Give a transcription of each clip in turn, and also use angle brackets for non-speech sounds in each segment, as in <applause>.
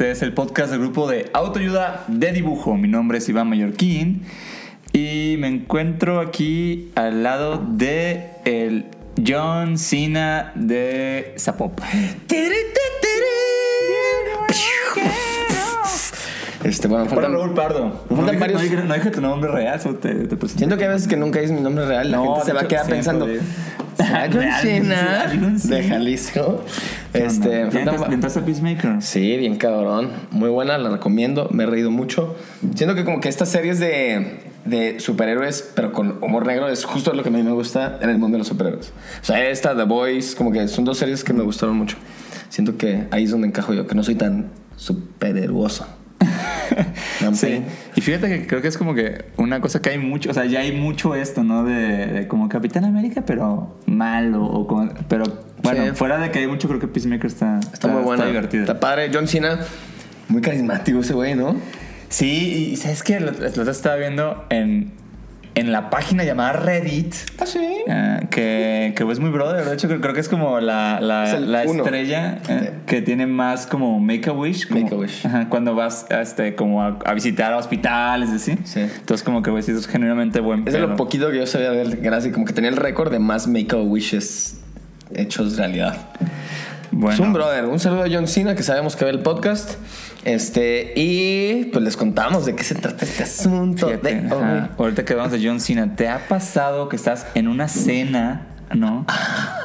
Este es el podcast del grupo de autoayuda de dibujo. Mi nombre es Iván Mallorquín y me encuentro aquí al lado de el John Cena de Zapopan. Este, bueno, faltan, Raúl Pardo. faltan No dije, varios- no dije- no dije tu nombre real, solo te, te. Siento que a veces que nunca es mi nombre real, la No, gente se va a quedar pensando. digo. ¿Será John Real, Cena John Cena. de Jalisco? Este, ¿Ya faltan entraste- va- entraste a Peacemaker? Sí, bien cabrón. Muy buena, la recomiendo. Me he reído mucho. Siento que como que estas series de, de superhéroes, pero con humor negro, es justo lo que a mí me gusta en el mundo de los superhéroes. O sea, esta, The Boys, como que son dos series que me gustaron mucho. Siento que ahí es donde encajo yo, que no soy tan superheroso. <laughs> Sí. Y fíjate que creo que es como que una cosa que hay mucho, o sea, ya hay mucho esto, ¿no? De, de como Capitán América, pero malo, o como- pero bueno, Sí. fuera de que hay mucho, creo que Peacemaker está, Está muy buena. Está divertido. Está padre. John Cena, muy carismático ese güey, ¿no? Sí, y ¿sabes qué? Lo, lo estaba viendo en, en la página llamada Reddit. Ah, sí. eh, que, que es muy brother, de hecho creo, que es como la, la, Es estrella eh, que tiene más como Make-A-Wish como- Make-A-Wish. ajá, Cuando vas este, como a, a visitar a hospitales, así Sí. Entonces como que güey, sí, es genuinamente buen Es de lo poquito que yo sabía de él, gracias, como que tenía el récord de más make-a-wishes hechos realidad. Bueno. Es un brother. Un saludo a John Cena, que sabemos que ve el podcast. Este, y pues les contamos de qué se trata este asunto. Fíjate, de ajá. Ahorita que hablamos de John Cena, ¿te ha pasado que estás en una cena, no?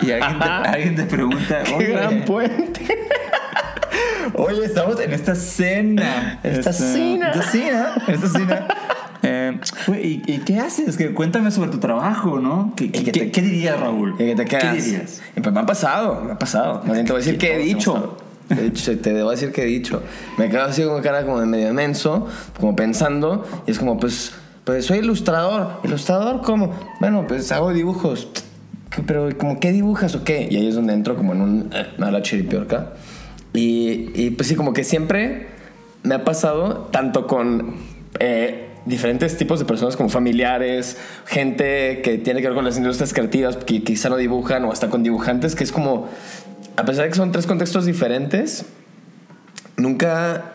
Y alguien te, alguien te pregunta, ¡Qué oye, gran puente! <laughs> oye, estamos en esta cena. Esta cena. Esta cena. Esta cena. <laughs> Eh, ¿y, y qué haces? Que cuéntame sobre tu trabajo, ¿no? ¿Qué, qué, te- qué- qué dirías, Raúl? Y que te. ¿Qué dirías? Pues me ha pasado, me ha pasado. Más bien te voy a decir ¿Qué qué he dicho. De hecho, te debo decir qué he dicho. Me quedo así con cara como de medio menso, como pensando, y es como, pues, pues soy ilustrador. ¿Ilustrador cómo? Bueno, pues hago dibujos. ¿Qué- Pero, como, ¿qué dibujas o qué? Y ahí es donde entro como en un. Eh, da la chiripiorca. Y, y pues sí, como que siempre me ha pasado, tanto con eh, diferentes tipos de personas, como familiares, gente que tiene que ver con las industrias creativas, que quizá no dibujan, o hasta con dibujantes, que es como, a pesar de que son tres contextos diferentes, nunca,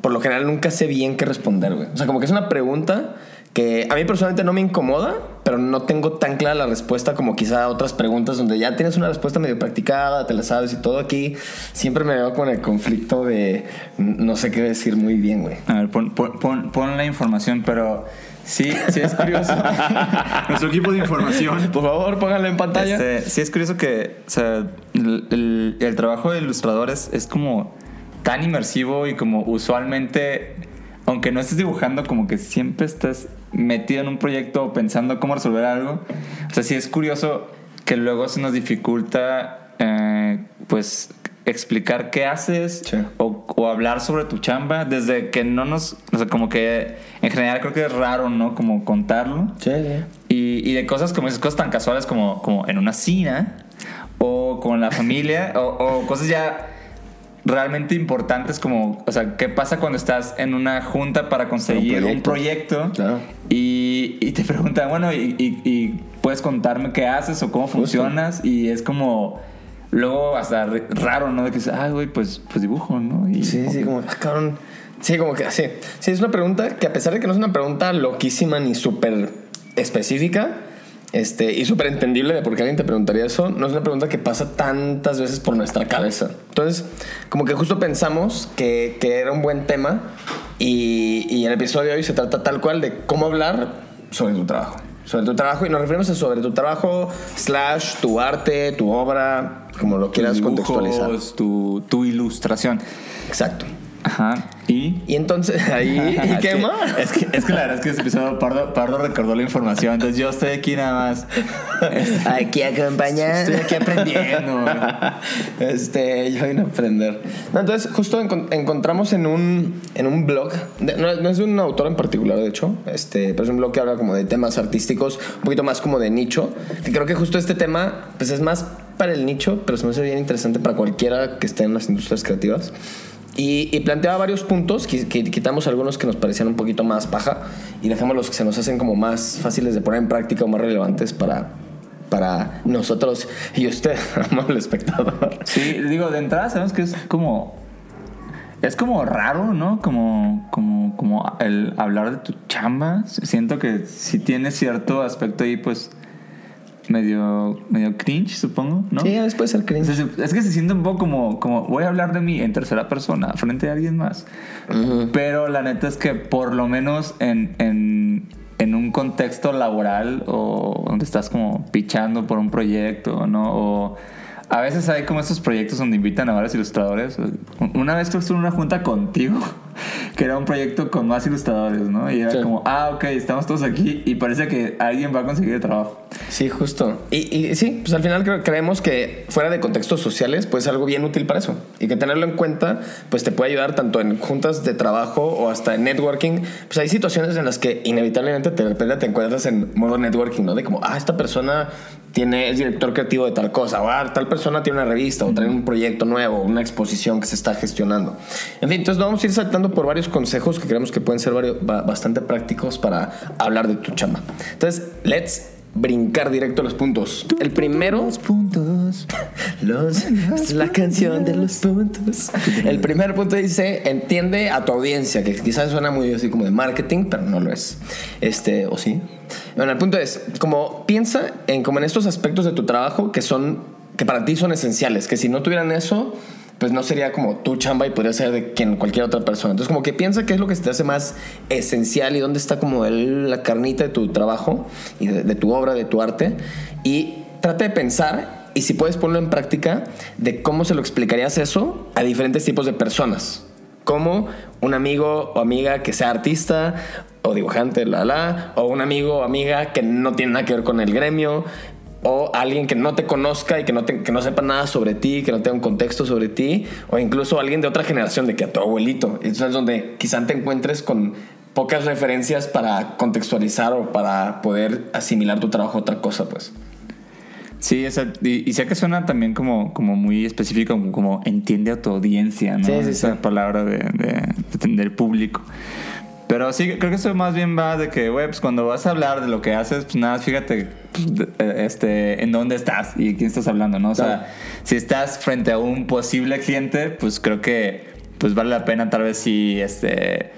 por lo general, nunca sé bien qué responder, güey. O sea, como que es una pregunta que a mí personalmente no me incomoda, pero no tengo tan clara la respuesta como quizá otras preguntas donde ya tienes una respuesta medio practicada, te la sabes y todo aquí. Siempre me veo con el conflicto de no sé qué decir muy bien, güey. A ver, pon, pon, pon- pon la información, pero sí, sí es curioso. <laughs> Nuestro equipo de información. Por favor, pónganlo en pantalla. Este, sí, es curioso que o sea, el, el- el trabajo de ilustradores es como tan inmersivo y como usualmente, aunque no estés dibujando, como que siempre estás metido en un proyecto o pensando cómo resolver algo. O sea, sí es curioso que luego se nos dificulta, eh, pues, explicar qué haces Sí. o, o hablar sobre tu chamba desde que no nos, o sea, como que en general creo que es raro, ¿no? Como contarlo. Sí, sí. Y, y de cosas como esas cosas tan casuales como, como en una cena o con la familia <laughs> o, o cosas ya realmente importantes como, o sea, ¿qué pasa cuando estás en una junta para conseguir un proyecto? Claro. Y, y te preguntan, bueno, y, y- y puedes contarme qué haces o cómo funcionas? Y es como, luego hasta raro, ¿no? De que, ah, güey, pues, pues dibujo, ¿no? Y, Sí, sí, como, ah, cabrón. Sí, como que así. Sí, es una pregunta que a pesar de que no es una pregunta loquísima ni súper específica, este, y súper entendible de por qué alguien te preguntaría eso, no es una pregunta que pasa tantas veces por nuestra cabeza. Entonces, como que justo pensamos que, que era un buen tema y, y el episodio de hoy se trata tal cual de cómo hablar sobre tu trabajo. Sobre tu trabajo y nos referimos a sobre tu trabajo, slash, tu arte, tu obra, como lo quieras contextualizar. Tu, tu ilustración. Exacto. Ajá. ¿Y? Y entonces, <laughs> ahí, <laughs> ¿y qué más? Es que, es que la verdad es que ese episodio Pardo, Pardo recordó la información, entonces yo estoy aquí nada más. este, <laughs> Aquí acompañando. Estoy aquí aprendiendo. Este, yo vine a aprender. No, entonces, justo encon- encontramos en un, en un blog, de- no, no es de un autor en particular, de hecho, este, pero es un blog que habla como de temas artísticos, un poquito más como de nicho. Que creo que justo este tema, pues es más para el nicho, pero se me hace bien interesante para cualquiera que esté en las industrias creativas. Y, planteaba varios puntos, qui- quitamos algunos que nos parecían un poquito más paja y dejamos los que se nos hacen como más fáciles de poner en práctica o más relevantes para, para nosotros y usted, <laughs> amable espectador. Sí, digo, de entrada sabemos que es como. Es como raro, ¿no? Como, como, como el hablar de tu chamba. Siento que sí tiene cierto aspecto ahí, pues. Medio, medio cringe, supongo, ¿no? Sí, a veces puede ser cringe. Es, que se siente un poco como, como voy a hablar de mí en tercera persona frente a alguien más. Pero la neta es que por lo menos en, en, en un contexto laboral o donde estás como pichando por un proyecto, ¿no? O a veces hay como estos proyectos donde invitan a varios ilustradores. Una vez que estuve en una junta contigo, que era un proyecto con más ilustradores, ¿no? Y era Sí. como, ah, ok, estamos todos aquí y parece que alguien va a conseguir trabajo. Sí, justo. Y, y sí, pues al final creo- creemos que fuera de contextos sociales puede ser algo bien útil para eso. Y que tenerlo en cuenta pues te puede ayudar tanto en juntas de trabajo o hasta en networking. Pues hay situaciones en las que inevitablemente te, de repente te encuentras en modo networking, ¿no? De como, ah, esta persona tiene, es director creativo de tal cosa, o ah, tal persona tiene una revista o trae un proyecto nuevo, una exposición que se está gestionando. En fin, entonces vamos a ir saltando por varios consejos que creemos que pueden ser varios, ba- bastante prácticos para hablar de tu chamba. Entonces, let's brincar directo a los puntos. El primero... puntos. Los, <laughs> es la canción de los puntos. El primer punto dice, entiende a tu audiencia, que quizás suena muy así como de marketing, pero no lo es. Este, o sí. Bueno, el punto es, como piensa en como en estos aspectos de tu trabajo que son, que para ti son esenciales, que si no tuvieran eso, pues no sería como tu chamba y podría ser de quien, cualquier otra persona. Entonces, como que piensa qué es lo que te hace más esencial y dónde está como la carnita de tu trabajo y de, de tu obra, de tu arte. Y trata de pensar, y si puedes ponerlo en práctica, de cómo se lo explicarías eso a diferentes tipos de personas. Como un amigo o amiga que sea artista o dibujante, la la, o un amigo o amiga que no tiene nada que ver con el gremio, o alguien que no te conozca y que no, te- que no sepa nada sobre ti, que no tenga un contexto sobre ti, o incluso alguien de otra generación, de que a tu abuelito. Eso es donde quizá te encuentres con pocas referencias para contextualizar o para poder asimilar tu trabajo a otra cosa, pues. Sí, o sea, y, y sé que suena también como, como muy específico, como, como entiende a tu audiencia, ¿no? Sí, sí, Esa sí. palabra de, de- de- del público. Pero sí, creo que eso más bien va de que, güey, pues cuando vas a hablar de lo que haces, pues nada, fíjate pues, eh, este, en dónde estás y quién estás hablando, ¿no? O Claro. sea, si estás frente a un posible cliente, pues creo que pues vale la pena tal vez sí, este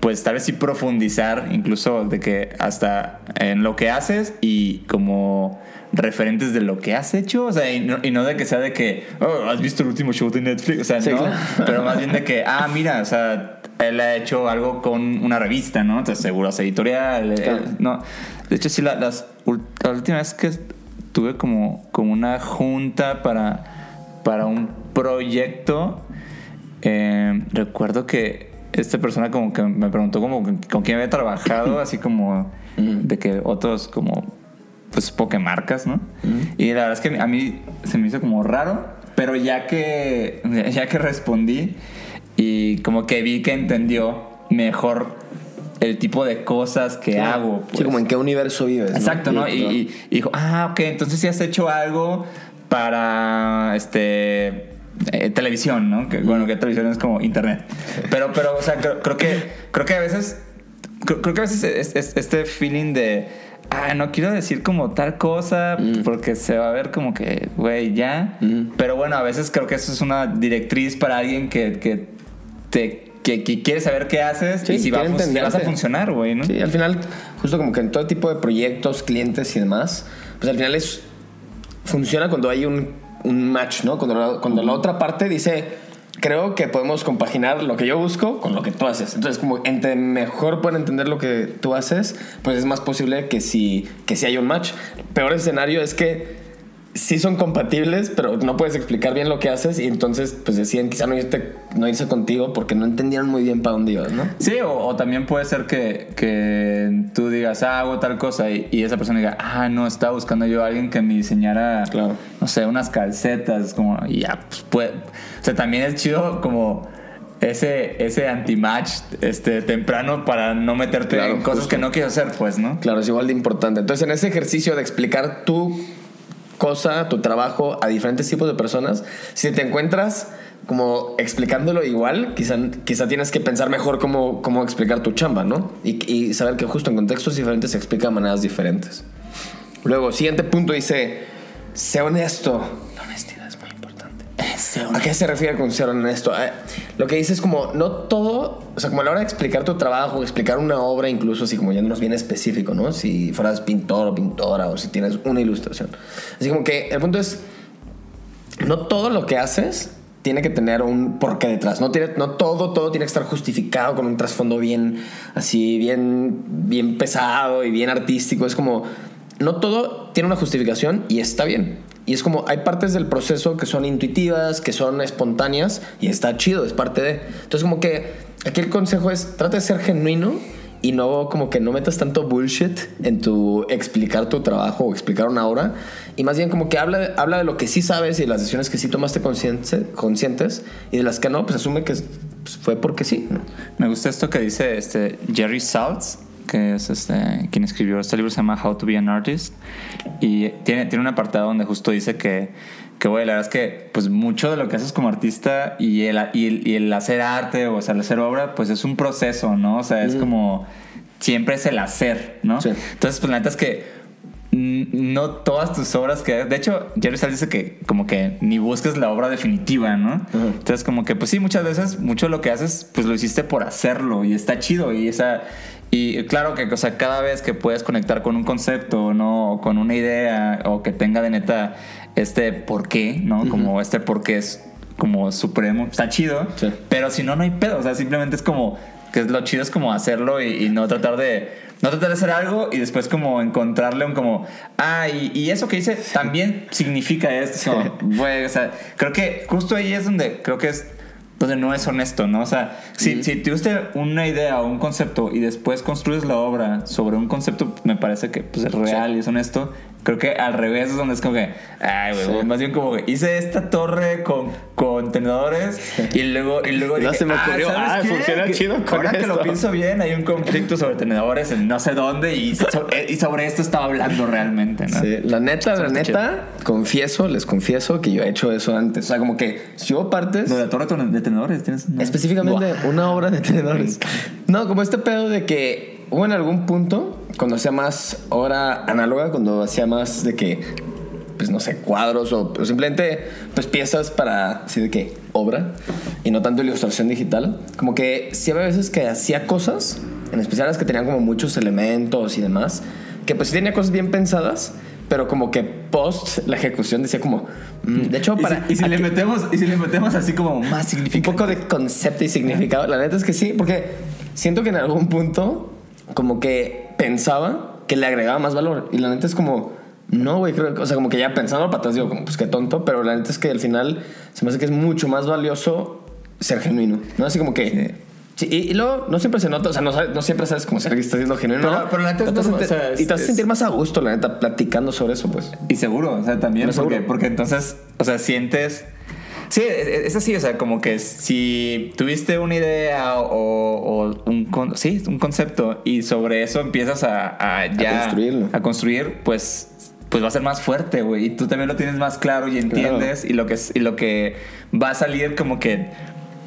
pues tal vez sí profundizar incluso de que hasta en lo que haces y como referentes de lo que has hecho, o sea, y no, y no de que sea de que, oh, has visto el último show de Netflix, o sea, Sí, no, claro. pero más bien de que, <laughs> ah, mira, o sea, él ha hecho algo con una revista, ¿no? Entonces, seguro, es editorial, eh, no. De hecho, sí, la, las, la última vez que tuve como, como una junta para, para un proyecto, eh, recuerdo que esta persona como que me preguntó como con quién había trabajado, así como <clears throat> de que otros como pues pokemarcas, ¿no? Y la verdad es que a mí se me hizo como raro, pero ya que ya que respondí y como que vi que entendió mejor el tipo de cosas que hago. Sí, como en qué universo vives. Exacto, ¿no? Y, Y- y- y dijo, ah, ok, entonces sí has hecho algo para este eh, televisión, ¿no? Que, bueno, que televisión es como internet. Pero, pero, o sea, creo, creo que creo que a veces creo, creo que a veces es- es- este feeling de ah, no quiero decir como tal cosa porque se va a ver como que, güey, ya. Pero bueno, a veces creo que eso es una directriz para alguien que, que te que, que quiere saber qué haces Sí, y si, va vas a funcionar, güey, ¿no? Sí, al final, justo como que en todo tipo de proyectos, clientes y demás, pues al final es. Funciona cuando hay un, un match, ¿no? Cuando la, cuando la otra parte dice. Creo que podemos compaginar lo que yo busco con lo que tú haces. Entonces, como entre mejor pueden entender lo que tú haces, pues es más posible que si, que si hay un match. Peor escenario es que sí son compatibles, pero no puedes explicar bien lo que haces y entonces pues deciden quizá no, irte, no irse contigo porque no entendieron muy bien para dónde ibas, ¿no? Sí, o, o también puede ser que, que tú digas, ah, hago tal cosa y, y esa persona diga, ah, no, estaba buscando yo a alguien que me diseñara, Claro. no sé, unas calcetas, como, y ya, pues puede. O sea, también es chido como ese, ese anti-match este, temprano para no meterte Claro, en cosas justo. que no quieres hacer, pues, ¿no? Claro, es igual de importante. Entonces, en ese ejercicio de explicar tu cosa, tu trabajo a diferentes tipos de personas, si te encuentras como explicándolo igual, quizá, quizá tienes que pensar mejor cómo, cómo explicar tu chamba, ¿no? Y, y saber que justo en contextos diferentes se explica de maneras diferentes. Luego, siguiente punto dice, sé honesto. La honestidad es muy importante. ¿A qué se refiere con ser honesto? Lo que dice es como, no todo, o sea, como a la hora de explicar tu trabajo, explicar una obra, incluso así como yéndonos bien específico, ¿no? Si fueras pintor o pintora o si tienes una ilustración. Así como que el punto es, no todo lo que haces tiene que tener un porqué detrás. No, tiene, no todo, todo tiene que estar justificado con un trasfondo bien, así, bien, bien pesado y bien artístico. Es como, no todo tiene una justificación y está bien. Y es como, hay partes del proceso que son intuitivas, que son espontáneas y está chido, es parte de. Entonces, como que aquí el consejo es, trata de ser genuino y no como que no metas tanto bullshit en tu explicar tu trabajo o explicar una obra y más bien como que habla, habla de lo que sí sabes y de las decisiones que sí tomaste consciente, conscientes y de las que no, pues asume que pues, fue porque sí. Me gusta esto que dice este Jerry Saltz, que es este, quien escribió este libro, se llama How to Be an Artist. Y tiene, tiene un apartado donde justo dice que, que güey, la verdad es que pues mucho de lo que haces como artista y el, y el, y el hacer arte o sea, el hacer obra, pues es un proceso, ¿no? O sea, es como siempre es el hacer, ¿no? Sí. Entonces, pues la neta es que mm, no todas tus obras que de hecho Jerry Saltz dice que como que ni busques la obra definitiva no entonces como que pues sí muchas veces mucho de lo que haces pues lo hiciste por hacerlo y está chido y esa y claro que o sea cada vez que puedes conectar con un concepto no o con una idea o que tenga de neta este por qué no como este por qué es como supremo está chido Sí. pero si no no hay pedo. O sea simplemente es como que lo chido es como hacerlo y, y no tratar de no tratar de hacer algo y después como encontrarle un como ah y, y eso que hice también significa esto. Como, o sea creo que justo ahí es donde creo que es donde no es honesto, ¿no? O sea, si, si tuviste una idea o un concepto y después construyes la obra sobre un concepto, me parece que pues, es real y es honesto. Creo que al revés es donde es como que, ay, güey, Sí. más bien como que hice esta torre con contenedores y luego, y luego dije, se me ocurrió, ¿sabes ah, funciona Que chido con Ahora que lo esto". pienso bien, hay un conflicto sobre tenedores en no sé dónde y, so- y sobre esto estaba hablando realmente, ¿no? Sí, la neta, la neta, confieso, les confieso que yo he hecho eso antes. O sea, como que si hubo partes... Lo de la torre de tenedores, tienes una- Específicamente una obra de tenedores. No, como este pedo de que hubo en algún punto, cuando hacía más obra análoga, cuando hacía más de que, pues no sé, cuadros o, o simplemente pues piezas para, así de que, obra, y no tanto ilustración digital, como que sí había veces que hacía cosas, en especial las que tenían como muchos elementos y demás, que pues sí tenía cosas bien pensadas, pero como que post la ejecución decía como, mm, de hecho Y para... si, y si le metemos y si le metemos así como más un significado poco de concepto y significado. La neta es que sí, porque siento que en algún punto como que pensaba que le agregaba más valor. Y la neta es como, no, güey, creo que, o sea, como que ya pensando para atrás digo, como, pues qué tonto, pero la neta es que al final se me hace que es mucho más valioso ser genuino, ¿no? Así como que... sí, y, y luego no siempre se nota, o sea, no, no siempre sabes cómo ser que estás siendo genuino. Pero- ¿no? pero la neta es Te vas a normal, sentir- o sea, es- y te vas a sentir más a gusto, la neta, platicando sobre eso, pues. Y seguro, o sea, también porque, porque entonces, o sea, sientes... Sí, es es así, o sea, como que si tuviste una idea o, o un, con- sí, un concepto y sobre eso empiezas a, a ya... construirlo. A construir, pues, pues va a ser más fuerte, güey. Y tú también lo tienes más claro y entiendes y, lo que, y lo que va a salir como que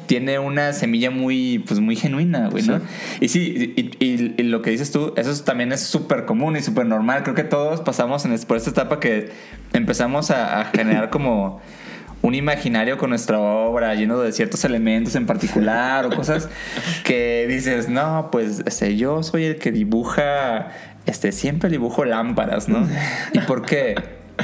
tiene una semilla muy, pues muy genuina, güey, ¿no? Sí. Y sí, y, y- y lo que dices tú, eso es- también es súper común y súper normal. Creo que todos pasamos en por esta etapa que empezamos a, a generar como <coughs> un imaginario con nuestra obra lleno de ciertos elementos en particular o cosas <laughs> que dices, no, pues este, yo soy el que dibuja, este, siempre dibujo lámparas, ¿no? ¿Y por qué?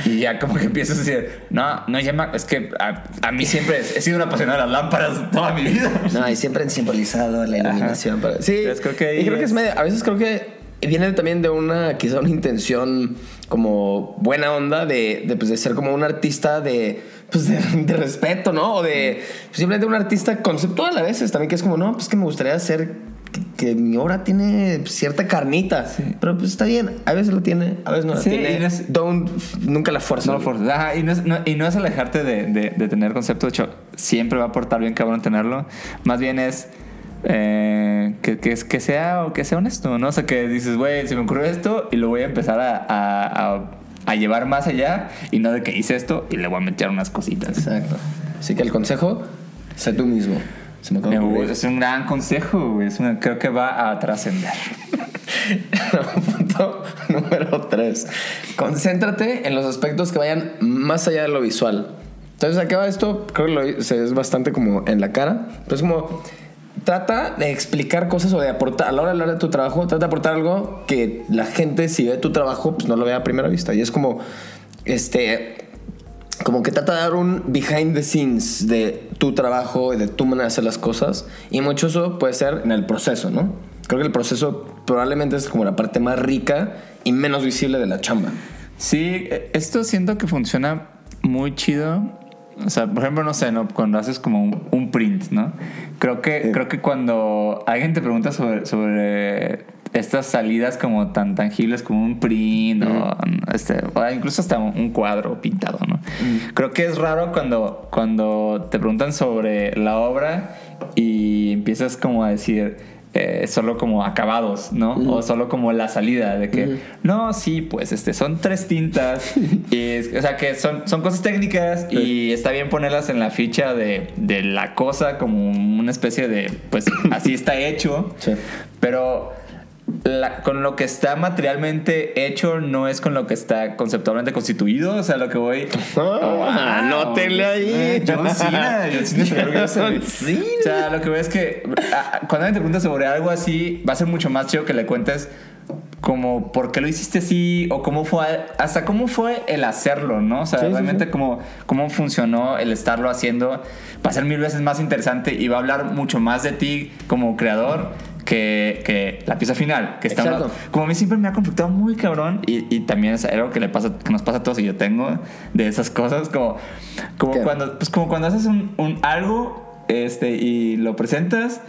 Y ya como que empiezas a decir, no, no llama, es que a, a mí siempre he sido una apasionada de las lámparas toda mi vida. <laughs> No, y siempre han simbolizado la iluminación. Pero, sí, Entonces, creo que y creo que es es- medio. A veces creo que viene también de una, quizá una intención como buena onda de, de, pues, de ser como un artista de, pues de, de respeto, ¿no? O de pues, simplemente un artista conceptual a veces también, que es como, no, pues que me gustaría hacer que, que mi obra tiene cierta carnita, pero pues está bien, a veces lo tiene, a veces no la Sí, tiene. no es- Don't, nunca la fuerza. No lo forzas. Ajá, y, no es, no- y no es alejarte de, de- de tener concepto. De hecho, siempre va a aportar bien cabrón tenerlo. Más bien es eh, que, que, es- que sea o que sea honesto, ¿no? O sea, que dices, güey, se me ocurrió esto y lo voy a empezar a, a- a- a llevar más allá y no de que hice esto y le voy a meter unas cositas. Exacto. Así que el consejo, sé tú mismo. Se me Es un gran consejo. Es una- creo que va a trascender. <laughs> Punto número 3. Concéntrate en los aspectos que vayan más allá de lo visual. Entonces, acaba esto, creo que lo, es bastante como en la cara. Pero es como, trata de explicar cosas o de aportar, a la hora de hablar de tu trabajo, trata de aportar algo que la gente, si ve tu trabajo, pues no lo vea a primera vista. Y es como, este, como que trata de dar un behind the scenes de tu trabajo y de tu manera de hacer las cosas. Y mucho eso puede ser en el proceso, ¿no? Creo que el proceso probablemente es como la parte más rica y menos visible de la chamba. Sí, eh, esto siento que funciona muy chido. O sea, por ejemplo, no sé, ¿no? cuando haces como un, un print, ¿no? Creo que, Sí. creo que cuando alguien te pregunta sobre, sobre estas salidas como tan tangibles como un print o, este, o incluso hasta un un cuadro pintado, ¿no? Creo que es raro cuando, cuando te preguntan sobre la obra y empiezas como a decir, eh, solo como acabados, ¿no? O solo como la salida de que, no, sí, pues este, son tres tintas, y es- o sea, que son, son cosas técnicas y está bien ponerlas en la ficha de, de la cosa como una especie de, pues así está hecho, Sí. pero la- con lo que está materialmente hecho no es con lo que está conceptualmente constituido, o sea, lo que voy... Ah, anótenle ahí. Eh, John Cena, John Cena. John Cena. O sea, lo que veo es que ah, cuando alguien te pregunta sobre algo así, va a ser mucho más chido que le cuentes como por qué lo hiciste así o cómo fue, hasta cómo fue el hacerlo, ¿no? O sea, Sí, sí, realmente sí. Cómo, cómo funcionó el estarlo haciendo va a ser mil veces más interesante y va a hablar mucho más de ti como creador que, que la pieza final. Que está como a mí siempre me ha conflictado muy cabrón y, y también es algo que, le pasa, que nos pasa a todos y yo tengo de esas cosas como, como, ¿Qué? cuando, pues como cuando haces un, un algo este, y lo presentas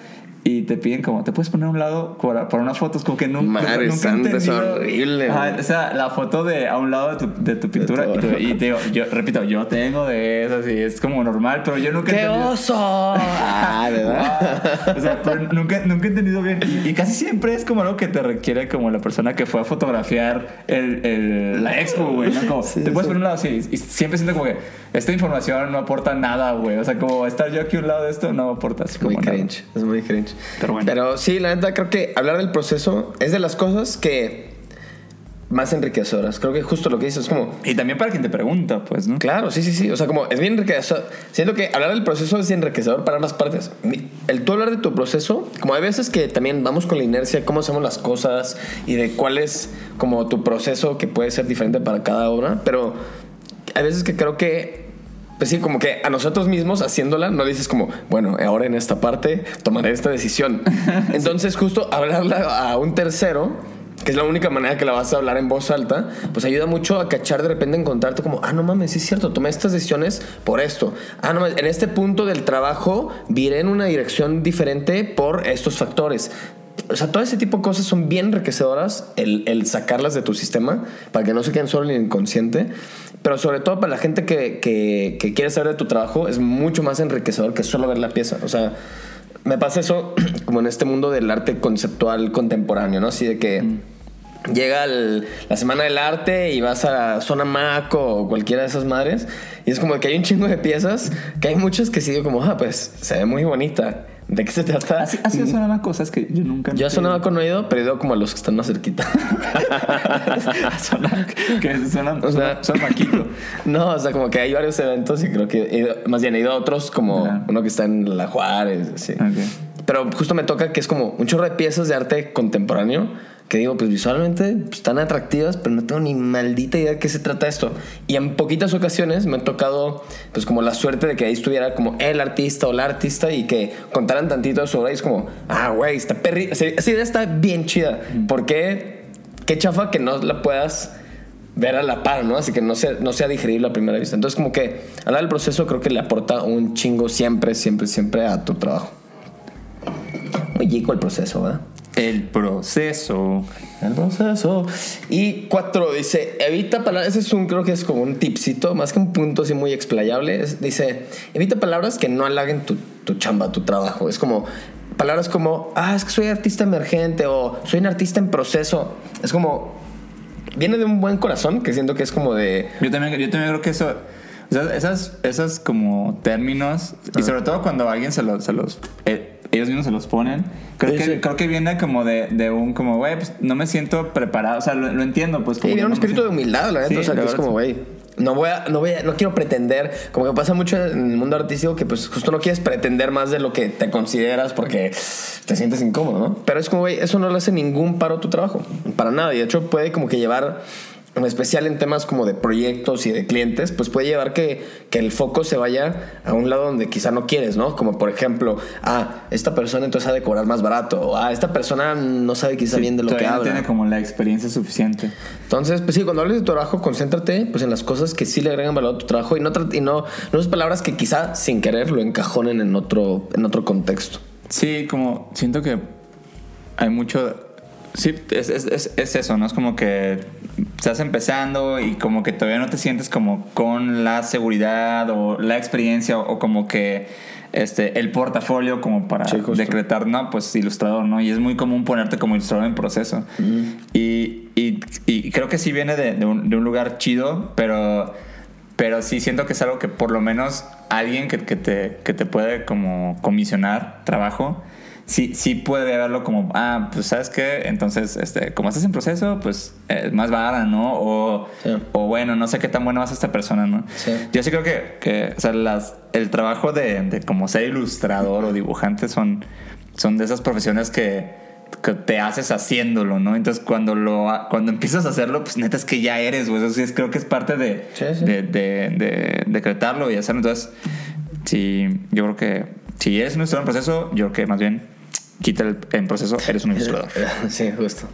y te piden como, ¿te puedes poner a un lado por, por una foto? Es como que nunca, Madre nunca he santa, es entendido- horrible, Ajá, güey. o sea, la foto de a un lado de tu, de tu pintura te- y te digo, yo repito, yo tengo de esas y es como normal, pero yo nunca he ¡Qué entendido- oso! Ah, ¿verdad? <laughs> o sea, pero nunca, nunca he entendido bien. Y, y casi siempre es como algo que te requiere como la persona que fue a fotografiar el, el- la expo, güey. ¿no? Como, Sí, te puedes sí. poner un lado así. Y siempre siento como que esta información no aporta nada, güey. O sea, como estar yo aquí a un lado de esto no aporta así como Muy nada. cringe, es muy cringe. Pero bueno. Pero sí, la neta, creo que hablar del proceso es de las cosas que más enriquecedoras. Creo que justo lo que dices es como, Y también para quien te pregunta, pues, ¿no? claro, sí, sí, sí. O sea, como es bien enriquecedor. Siento que hablar del proceso es enriquecedor para ambas partes. El tú hablar de tu proceso, como hay veces que también vamos con la inercia, cómo hacemos las cosas y de cuál es como tu proceso que puede ser diferente para cada obra, pero hay veces que creo que pues sí, como que a nosotros mismos haciéndola, no dices como, bueno, ahora en esta parte tomaré esta decisión. <laughs> Entonces, justo hablarla a un tercero, que es la única manera que la vas a hablar en voz alta, pues ayuda mucho a cachar de repente, encontrarte como, ah, no mames, sí es cierto, tomé estas decisiones por esto. Ah, no mames, en este punto del trabajo viré en una dirección diferente por estos factores. O sea, todo ese tipo de cosas son bien enriquecedoras, el, el sacarlas de tu sistema para que no se queden solo en el inconsciente. Pero sobre todo para la gente que, que, que quiere saber de tu trabajo, es mucho más enriquecedor que solo ver la pieza. O sea, me pasa eso <clears throat> como en este mundo del arte conceptual contemporáneo, ¿no? Así de que llega el- la semana del arte y vas a Zona Mac o cualquiera de esas madres y es como que hay un chingo de piezas que hay muchas que sigo como, ah, pues se ve muy bonita. ¿De qué se trata? Así, así <laughs> son cosas que yo nunca... Yo a Zona Mac no he ido, pero he ido como a los que están más cerquita. <laughs> Que suena, O sea- suena maquito. <laughs> No, o sea, como que hay varios eventos y creo que he ido- más bien he ido a otros como uno que está en La Juárez. Ok. Pero justo me toca que es como un chorro de piezas de arte contemporáneo que digo, pues visualmente pues, están atractivas, pero no tengo ni maldita idea de qué se trata esto. Y en poquitas ocasiones me ha tocado, pues como la suerte de que ahí estuviera como el artista o la artista y que contaran tantito de su obra y es como, ah, güey, está perri, esa idea está bien chida. ¿Por qué? qué chafa que no la puedas ver a la par, ¿no? Así que no sea, no sea digerible a primera vista. Entonces, como que hablar del proceso creo que le aporta un chingo siempre, siempre, siempre a tu trabajo. Muy chico el proceso, ¿verdad? El proceso. El proceso. Y cuatro, dice, evita palabras, ese es un, creo que es como un tipcito, más que un punto así muy explayable. dice, evita palabras que no halaguen tu, tu chamba, tu trabajo. Es como, palabras como, ah, es que soy artista emergente o soy un artista en proceso. Es como, viene de un buen corazón, que siento que es como de... Yo también, yo también creo que eso. Sea, esas, esas como términos, y sobre todo cuando alguien se los, se los eh, ellos mismos se los ponen, creo, Sí, que, sí. creo que viene como de, de un, como, güey, pues no me siento preparado, o sea, lo, lo entiendo, pues. Como viene que un no espíritu de humildad, la neta. O sea, que es como, güey, no voy a, no voy a, no quiero pretender, como que pasa mucho en el mundo artístico que pues justo no quieres pretender más de lo que te consideras porque te sientes incómodo, ¿no? Pero es como, güey, eso no le hace ningún paro a tu trabajo, para nada. Y de hecho puede como que llevar, en especial en temas como de proyectos y de clientes, pues puede llevar que, que el foco se vaya a un lado donde quizá no quieres, ¿no? Como por ejemplo, ah, esta persona entonces ha de cobrar más barato, o ah, esta persona no sabe quizá Sí, bien de lo que no habla. tiene como la experiencia suficiente. Entonces, pues sí, cuando hables de tu trabajo, concéntrate pues, en las cosas que sí le agregan valor a tu trabajo y no, y no, no esas palabras que quizá sin querer lo encajonen en otro, en otro contexto. Sí, como siento que hay mucho. Sí, es, es, es, es eso, ¿no? Es como que estás empezando y como que todavía no te sientes como con la seguridad o la experiencia o, o como que este, el portafolio como para Sí, decretar, no, pues ilustrador, ¿no? Y es muy común ponerte como ilustrador en proceso. y, y, y creo que sí viene de, de un, de un lugar chido, pero, pero sí siento que es algo que por lo menos alguien que, que te, que te puede como comisionar trabajo, sí, sí puede verlo como, ah, pues sabes qué, entonces, este, como estás en proceso, pues es más vara, ¿no? O, Sí. o bueno, no sé qué tan buena va a esta persona, ¿no? Sí. Yo sí creo que, que o sea, las, el trabajo de, de como ser ilustrador o dibujante son, son de esas profesiones que, que te haces haciéndolo, ¿no? Entonces cuando lo cuando empiezas a hacerlo, pues neta es que ya eres, güey. Eso sí es, creo que es parte de, Sí, de, de- de decretarlo y hacerlo. Entonces, sí, yo creo que si eres un ilustrador en proceso, yo creo que más bien quita el, proceso, eres un ilustrador. <laughs> Sí, justo.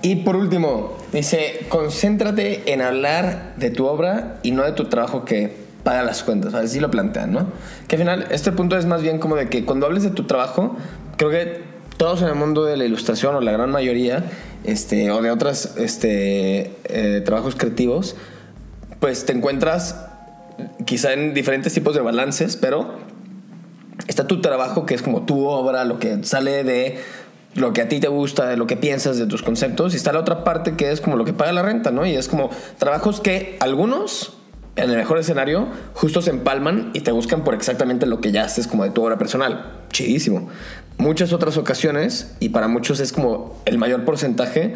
Y por último, dice, concéntrate en hablar de tu obra y no de tu trabajo que paga las cuentas. Así lo plantean, ¿no? Que al final, este punto es más bien como de que cuando hables de tu trabajo, creo que todos en el mundo de la ilustración, o la gran mayoría, este, o de otros este, eh, trabajos creativos, pues te encuentras quizá en diferentes tipos de balances, pero está tu trabajo, que es como tu obra, lo que sale de lo que a ti te gusta, de lo que piensas, de tus conceptos, y está la otra parte que es como lo que paga la renta, ¿no? Y es como trabajos que algunos, en el mejor escenario, justo se empalman y te buscan por exactamente lo que ya haces como de tu obra personal. Chidísimo. Muchas otras ocasiones, y para muchos es como el mayor porcentaje,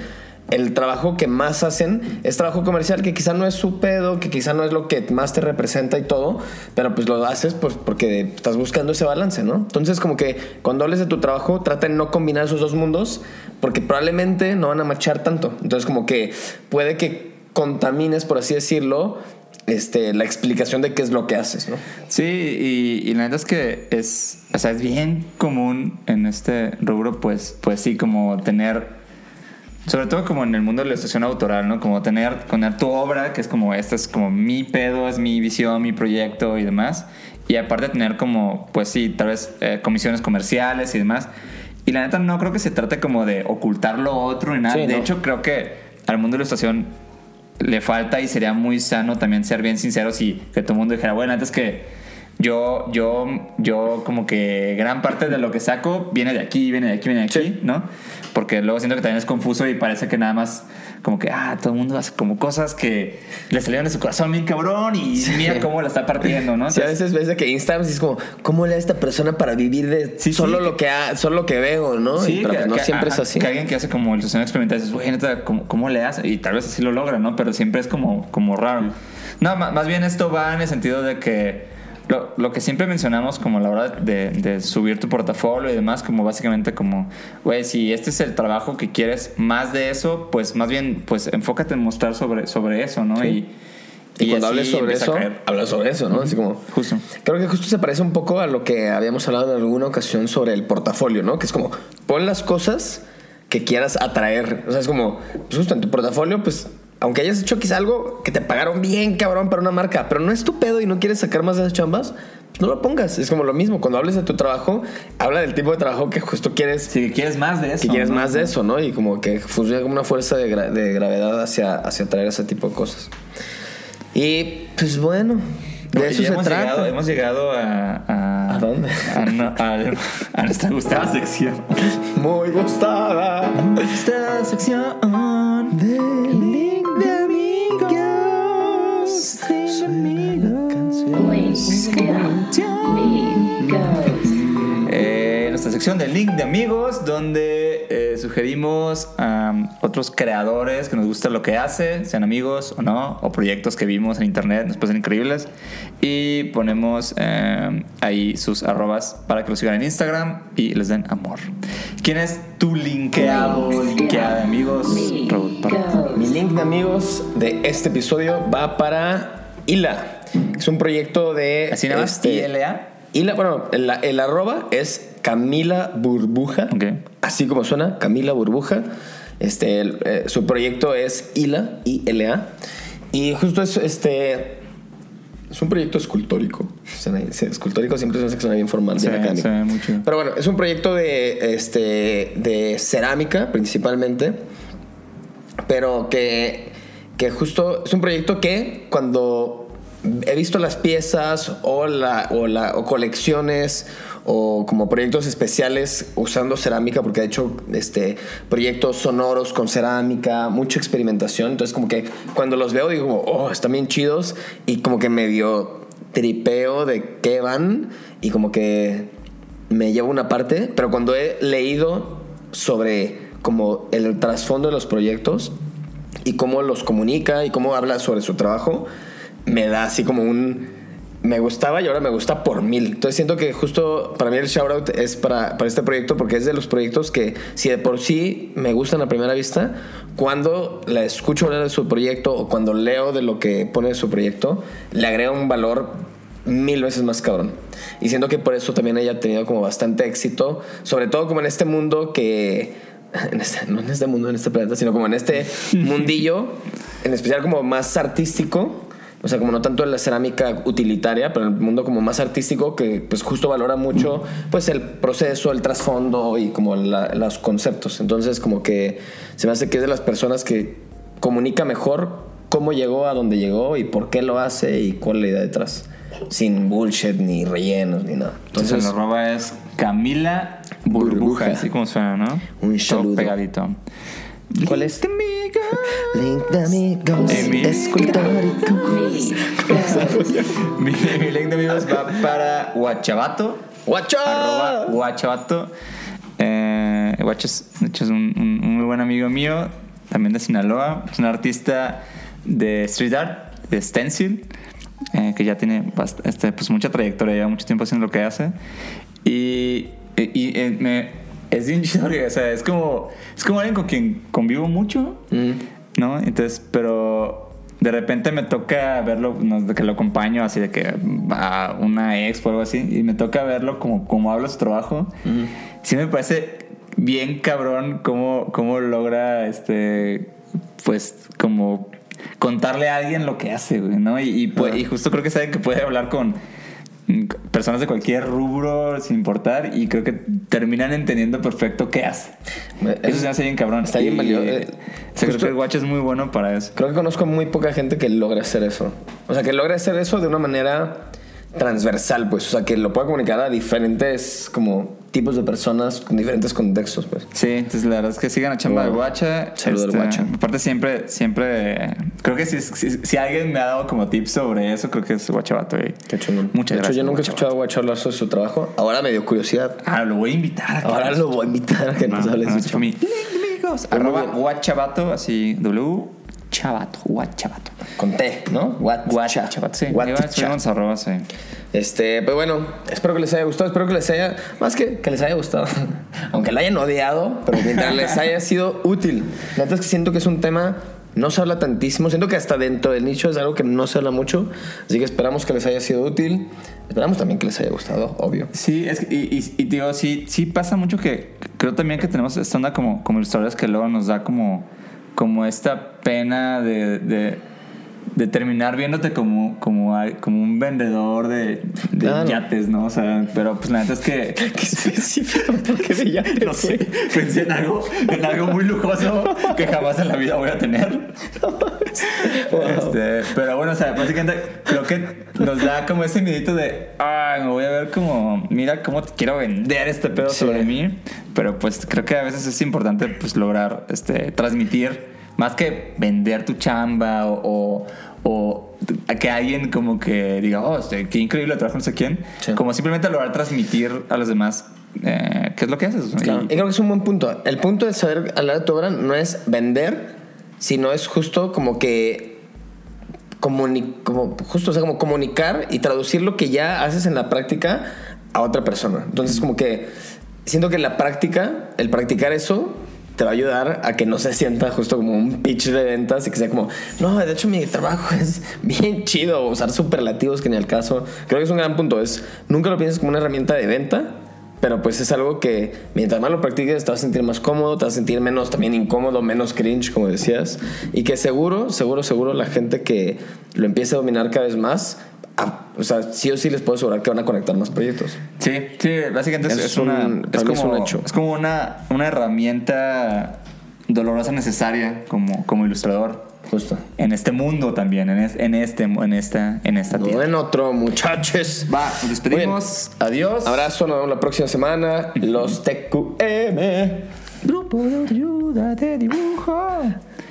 el trabajo que más hacen es trabajo comercial que quizá no es su pedo, que quizá no es lo que más te representa y todo, pero pues lo haces pues porque estás buscando ese balance, ¿no? Entonces como que cuando hables de tu trabajo trata de no combinar esos dos mundos porque probablemente no van a machar tanto. Entonces como que puede que contamines, por así decirlo, este, la explicación de qué es lo que haces, ¿no? Sí, y, y la neta es que es, o sea, es bien común en este rubro, pues, pues sí, como tener, sobre todo como en el mundo de la ilustración autoral, ¿no? Como tener, tener tu obra, que es como, esta es como mi pedo, es mi visión, mi proyecto y demás. Y aparte tener como, pues sí, tal vez eh, comisiones comerciales y demás. Y la neta no creo que se trate como de ocultar lo otro ni nada. Sí, de no. hecho, creo que al mundo de la ilustración le falta y sería muy sano también ser bien sinceros y que todo el mundo dijera, bueno, antes que yo, yo, yo como que gran parte de lo que saco viene de aquí, viene de aquí, viene de aquí, Sí. ¿no? Porque luego siento que también es confuso y parece que nada más como que, ah, todo el mundo hace como cosas que le salieron de su corazón bien cabrón y mira cómo la está partiendo, ¿no? Sí, a veces ves que Instagram sí es como, ¿cómo le da esta persona para vivir de Sí, solo sí, lo que ha- solo lo que veo, ¿no? Y- pero que- pues no que- siempre es así. Que alguien que hace como ilustración experimental dices, güey, ¿cómo, cómo le hace? Y tal vez así lo logra, ¿no? Pero siempre es como, como raro. No, más bien esto va en el sentido de que lo, lo que siempre mencionamos como a la hora de, de subir tu portafolio y demás, como básicamente como, güey, si este es el trabajo que quieres más de eso, pues más bien, pues enfócate en mostrar sobre, sobre eso, ¿no? Sí. Y, Y, cuando así hables sobre eso, hablas sobre eso, ¿no? Así como. Justo. Creo que justo se parece un poco a lo que habíamos hablado en alguna ocasión sobre el portafolio, ¿no? Que es como, pon las cosas que quieras atraer. O sea, es como, pues justo en tu portafolio, pues aunque hayas hecho quizá algo que te pagaron bien, cabrón, para una marca, pero no es tu pedo y no quieres sacar más de esas chambas, pues no lo pongas. Es como lo mismo. Cuando hables de tu trabajo, habla del tipo de trabajo que justo quieres. Si quieres más de eso. Que quieres ¿no? más de eso, ¿no? Y como que funciona como una fuerza de, gra- de gravedad hacia, hacia traer ese tipo de cosas. Y pues bueno, de eso se hemos trata. Llegado, hemos llegado a. ¿A, ¿A dónde? A, no- a- a nuestra gustada sección. Muy gustada. Esta sección de sección de link de amigos, donde eh, sugerimos a otros creadores que nos gusta lo que hace, sean amigos o no, o proyectos que vimos en internet, nos parecen increíbles, y ponemos eh, ahí sus arrobas para que los sigan en Instagram y les den amor. ¿Quién es tu linkeado, linkeada de amigos? Raúl. Mi link de amigos de este episodio va para Hila. Es un proyecto de. Así nada más, este, ILA. Bueno, el, el arroba es Camila Burbuja. Así como suena, Camila Burbuja. Este, el, eh, su proyecto es Hila, I-L-A. Y justo es este. Es un proyecto escultórico. Sí, Escultórico siempre se hace que suena bien formal, bien Se- académico. Pero bueno, es un proyecto de, este, de cerámica principalmente. Pero que, que justo es un proyecto que cuando he visto las piezas o, la, o, la, o colecciones o como proyectos especiales usando cerámica, porque ha hecho este, proyectos sonoros con cerámica, mucha experimentación. Entonces, como que cuando los veo, digo, oh, están bien chidos y como que medio tripeo de qué van y como que me llevo una parte, pero cuando he leído sobre como el trasfondo de los proyectos y cómo los comunica y cómo habla sobre su trabajo, me da así como un... Me gustaba y ahora me gusta por mil. Entonces siento que justo para mí el shoutout es para, para este proyecto porque es de los proyectos que si de por sí me gustan a primera vista, cuando la escucho hablar de su proyecto o cuando leo de lo que pone de su proyecto, le agrega un valor mil veces más cabrón. Y siento que por eso también ella ha tenido como bastante éxito, sobre todo como en este mundo que, en este- no en este mundo, en este planeta, sino como en este <laughs> mundillo, en especial como más artístico. O sea, como no tanto en la cerámica utilitaria, pero en el mundo como más artístico que pues justo valora mucho pues el proceso, el trasfondo y como la- los conceptos. Entonces como que se me hace que es de las personas que comunica mejor cómo llegó a donde llegó y por qué lo hace y cuál es la idea detrás. Sin bullshit, ni rellenos, ni nada. Entonces, Entonces, el arroba es Camila Burbuja, Burbuja. así como suena, ¿no? Un Todo saludo. pegadito. ¿Cuál es? De amigos. Link de amigos Eh, mi-. Mi, link de amigos va para Guachabato. ¡Guacho! Arroba Guachabato. Eh, Guacho es, un, un- un muy buen amigo mío, también de Sinaloa. Es un artista de street art, de stencil, eh, que ya tiene este, pues, mucha trayectoria, lleva mucho tiempo haciendo lo que hace. Y, y- y, eh, me, es bien chido, o sea, es como, es como alguien con quien convivo mucho, Mm. ¿no? Entonces, pero de repente me toca verlo, no, de que lo acompaño así de que a una expo o algo así, y me toca verlo como, como habla su trabajo. Sí me parece bien cabrón cómo, cómo logra, este, pues, como contarle a alguien lo que hace, güey, ¿no? Y, y, pues, y justo creo que sabe que puede hablar con personas de cualquier rubro sin importar y creo que terminan entendiendo perfecto qué hace. Eso se hace bien cabrón. Está bien valioso. eh, Eh, creo que el watch es muy bueno para eso. Creo que conozco muy poca gente que logra hacer eso. O sea, que logra hacer eso de una manera transversal, pues. O sea, que lo pueda comunicar a diferentes como tipos de personas con diferentes contextos, pues. Sí, entonces la verdad es que sigan a Chamba Wow. de Guacha. Este, Saludo al Guacha. Aparte siempre, siempre, creo que si, si, si alguien me ha dado como tips sobre eso, creo que es Guachabato. Qué chingón. Muchas de gracias. hecho, yo nunca he escuchado a Guacho hablar sobre su trabajo. Ahora me dio curiosidad. Ah, lo voy a invitar. a Ahora lo voy a invitar a que nos No, hable no, de ese su amigos. Arroba. Guachabato, así, W Chabato, Guachabato. Con T, ¿no? Sí. Guacha. Ahí va, subimos arroba, sí. Este, pues bueno, espero que les haya gustado, espero que les haya, más que que les haya gustado, <laughs> aunque la hayan odiado, pero mientras les haya sido útil. La neta es que siento que es un tema, no se habla tantísimo, siento que hasta dentro del nicho es algo que no se habla mucho, así que esperamos que les haya sido útil, esperamos también que les haya gustado, obvio. Sí, es que, y, y, y digo, sí, sí pasa mucho que creo también que tenemos esta onda como, como ilustradores que luego nos da como, como esta pena de, de, de terminar viéndote como, como, un vendedor de, yates, ¿no? O sea, pero pues la neta es que... <laughs> Qué específico, porque de ya <laughs> No sé, pensé en algo, en algo muy lujoso que jamás en la vida voy a tener. <laughs> Este, pero bueno, o sea, básicamente creo que nos da como ese miedito de, ah, me voy a ver como, mira cómo quiero vender este pedo Sí. sobre mí. Pero pues creo que a veces es importante pues lograr este, transmitir, más que vender tu chamba o, o, que alguien como que diga, oh, este, qué increíble trabajo, no sé quién, Sí. como simplemente lograr transmitir a los demás eh, qué es lo que haces. Claro, Y- creo que es un buen punto. El punto de saber hablar de tu obra no es vender, sino es justo como que comuni- como justo, o sea, como comunicar y traducir lo que ya haces en la práctica a otra persona. Entonces, como que siento que la práctica, el practicar eso te va a ayudar a que no se sienta justo como un pitch de ventas y que sea como, no, de hecho mi trabajo <laughs> es bien chido, usar superlativos que ni al caso. Creo que es un gran punto, es nunca lo pienses como una herramienta de venta, pero pues es algo que mientras más lo practiques te vas a sentir más cómodo, te vas a sentir menos también incómodo, menos cringe, como decías. Y que seguro, seguro, seguro la gente que lo empiece a dominar cada vez más, ah, o sea, sí o sí les puedo asegurar que van a conectar más proyectos. Sí, sí, básicamente es, Es es una, un- para es mí es como, un hecho. es como una, una herramienta dolorosa necesaria como, como ilustrador Justo. en este mundo también, en, es- en este, en esta, en esta No tierra. en otro, muchachos. Va, nos despedimos. Adiós. Abrazo, nos vemos la próxima semana. Los TQM. Grupo de ayuda de dibujo.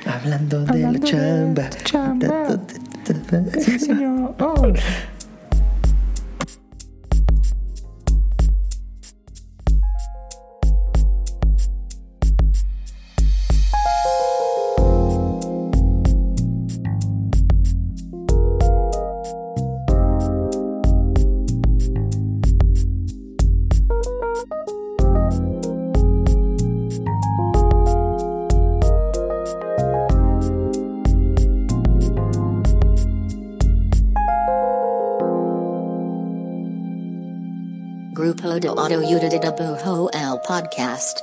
Hablando de Hablando la chamba. de chamba. Sí, señor. Oh. Grupo de Podcast.